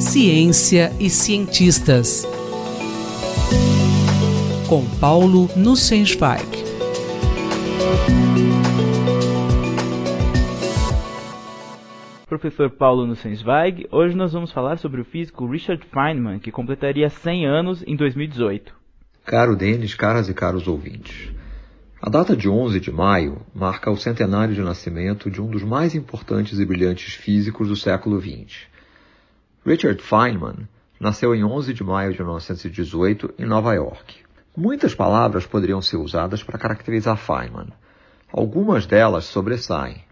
Ciência e cientistas. Com Paulo Nussensweig. Professor Paulo Nussensweig, hoje nós vamos falar sobre o físico Richard Feynman, que completaria 100 anos em 2018. Caro Denis, caras e caros ouvintes. A data de 11 de maio marca o centenário de nascimento de um dos mais importantes e brilhantes físicos do século XX. Richard Feynman nasceu em 11 de maio de 1918 em Nova York. Muitas palavras poderiam ser usadas para caracterizar Feynman. Algumas delas sobressaem: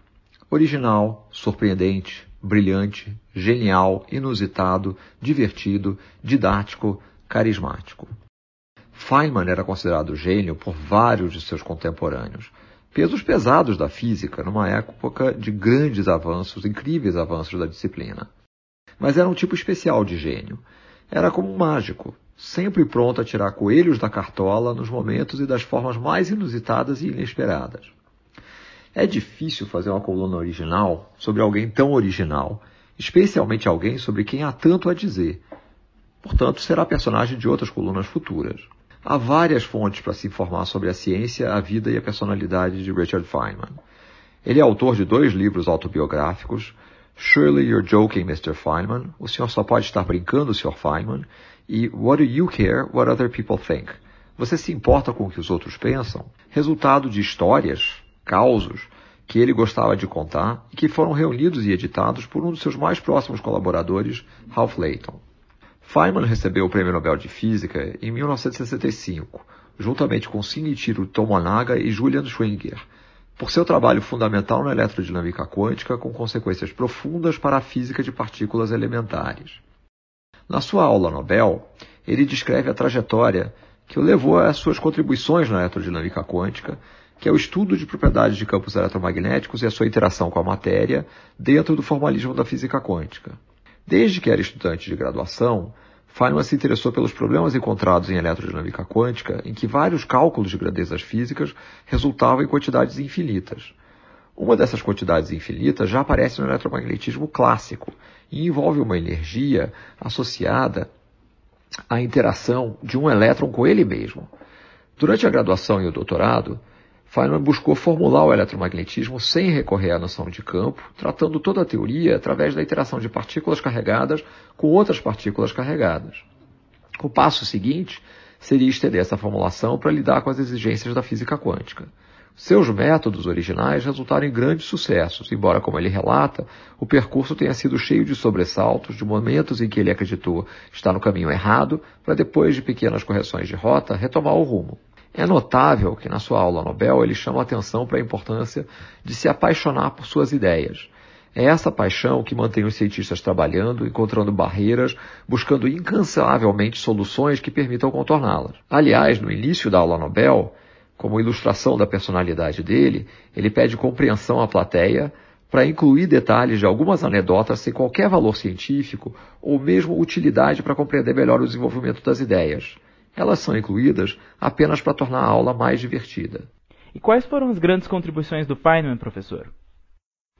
original, surpreendente, brilhante, genial, inusitado, divertido, didático, carismático. Feynman era considerado gênio por vários de seus contemporâneos, pesos pesados da física numa época de grandes avanços, incríveis avanços da disciplina. Mas era um tipo especial de gênio. Era como um mágico, sempre pronto a tirar coelhos da cartola nos momentos e das formas mais inusitadas e inesperadas. É difícil fazer uma coluna original sobre alguém tão original, especialmente alguém sobre quem há tanto a dizer. Portanto, será personagem de outras colunas futuras. Há várias fontes para se informar sobre a ciência, a vida e a personalidade de Richard Feynman. Ele é autor de dois livros autobiográficos, Surely You're Joking, Mr. Feynman, O Senhor Só Pode Estar Brincando, Sr. Feynman, e What Do You Care What Other People Think? Você se importa com o que os outros pensam? Resultado de histórias, causos, que ele gostava de contar e que foram reunidos e editados por um dos seus mais próximos colaboradores, Ralph Layton. Feynman recebeu o Prêmio Nobel de Física em 1965, juntamente com Shinichiro Tomonaga e Julian Schwinger, por seu trabalho fundamental na eletrodinâmica quântica com consequências profundas para a física de partículas elementares. Na sua aula Nobel, ele descreve a trajetória que o levou às suas contribuições na eletrodinâmica quântica, que é o estudo de propriedades de campos eletromagnéticos e a sua interação com a matéria dentro do formalismo da física quântica. Desde que era estudante de graduação, Feynman se interessou pelos problemas encontrados em eletrodinâmica quântica, em que vários cálculos de grandezas físicas resultavam em quantidades infinitas. Uma dessas quantidades infinitas já aparece no eletromagnetismo clássico e envolve uma energia associada à interação de um elétron com ele mesmo. Durante a graduação e o doutorado, Feynman buscou formular o eletromagnetismo sem recorrer à noção de campo, tratando toda a teoria através da interação de partículas carregadas com outras partículas carregadas. O passo seguinte seria estender essa formulação para lidar com as exigências da física quântica. Seus métodos originais resultaram em grandes sucessos, embora, como ele relata, o percurso tenha sido cheio de sobressaltos, de momentos em que ele acreditou estar no caminho errado, para depois de pequenas correções de rota retomar o rumo. É notável que na sua aula Nobel ele chama atenção para a importância de se apaixonar por suas ideias. É essa paixão que mantém os cientistas trabalhando, encontrando barreiras, buscando incansavelmente soluções que permitam contorná-las. Aliás, no início da aula Nobel, como ilustração da personalidade dele, ele pede compreensão à plateia para incluir detalhes de algumas anedotas sem qualquer valor científico ou mesmo utilidade para compreender melhor o desenvolvimento das ideias. Elas são incluídas apenas para tornar a aula mais divertida. E quais foram as grandes contribuições do Feynman, professor?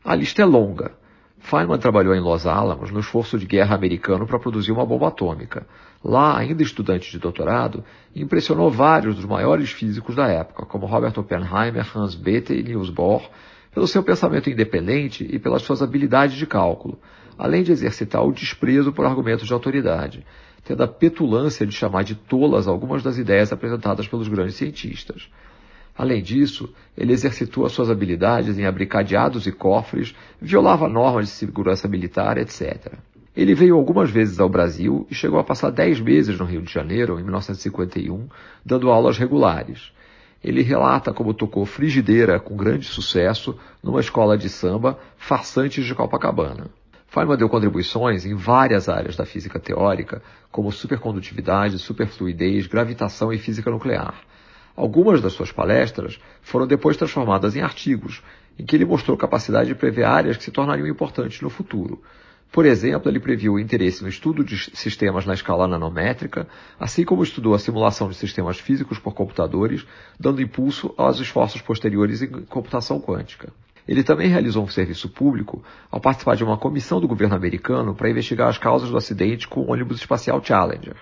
A lista é longa. Feynman trabalhou em Los Alamos no esforço de guerra americano para produzir uma bomba atômica. Lá, ainda estudante de doutorado, impressionou vários dos maiores físicos da época, como Robert Oppenheimer, Hans Bethe e Niels Bohr, pelo seu pensamento independente e pelas suas habilidades de cálculo, além de exercitar o desprezo por argumentos de autoridade tendo a petulância de chamar de tolas algumas das ideias apresentadas pelos grandes cientistas. Além disso, ele exercitou as suas habilidades em abrir cadeados e cofres, violava normas de segurança militar, etc. Ele veio algumas vezes ao Brasil e chegou a passar dez meses no Rio de Janeiro, em 1951, dando aulas regulares. Ele relata como tocou frigideira com grande sucesso numa escola de samba, Farsantes de Copacabana. Feynman deu contribuições em várias áreas da física teórica, como supercondutividade, superfluidez, gravitação e física nuclear. Algumas das suas palestras foram depois transformadas em artigos, em que ele mostrou capacidade de prever áreas que se tornariam importantes no futuro. Por exemplo, ele previu o interesse no estudo de sistemas na escala nanométrica, assim como estudou a simulação de sistemas físicos por computadores, dando impulso aos esforços posteriores em computação quântica. Ele também realizou um serviço público ao participar de uma comissão do governo americano para investigar as causas do acidente com o ônibus espacial Challenger.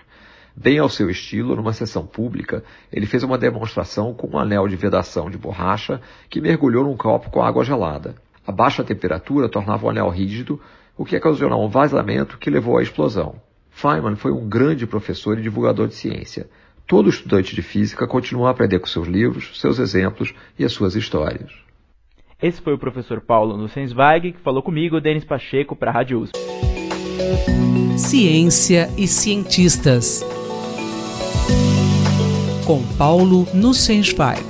Bem ao seu estilo, numa sessão pública, ele fez uma demonstração com um anel de vedação de borracha que mergulhou num copo com água gelada. A baixa temperatura tornava o anel rígido, o que ocasionou um vazamento que levou à explosão. Feynman foi um grande professor e divulgador de ciência. Todo estudante de física continua a aprender com seus livros, seus exemplos e as suas histórias. Esse foi o professor Paulo Nussensweig que falou comigo, Denis Pacheco, para a Rádio USP. Ciência e cientistas. Com Paulo Nussensweig.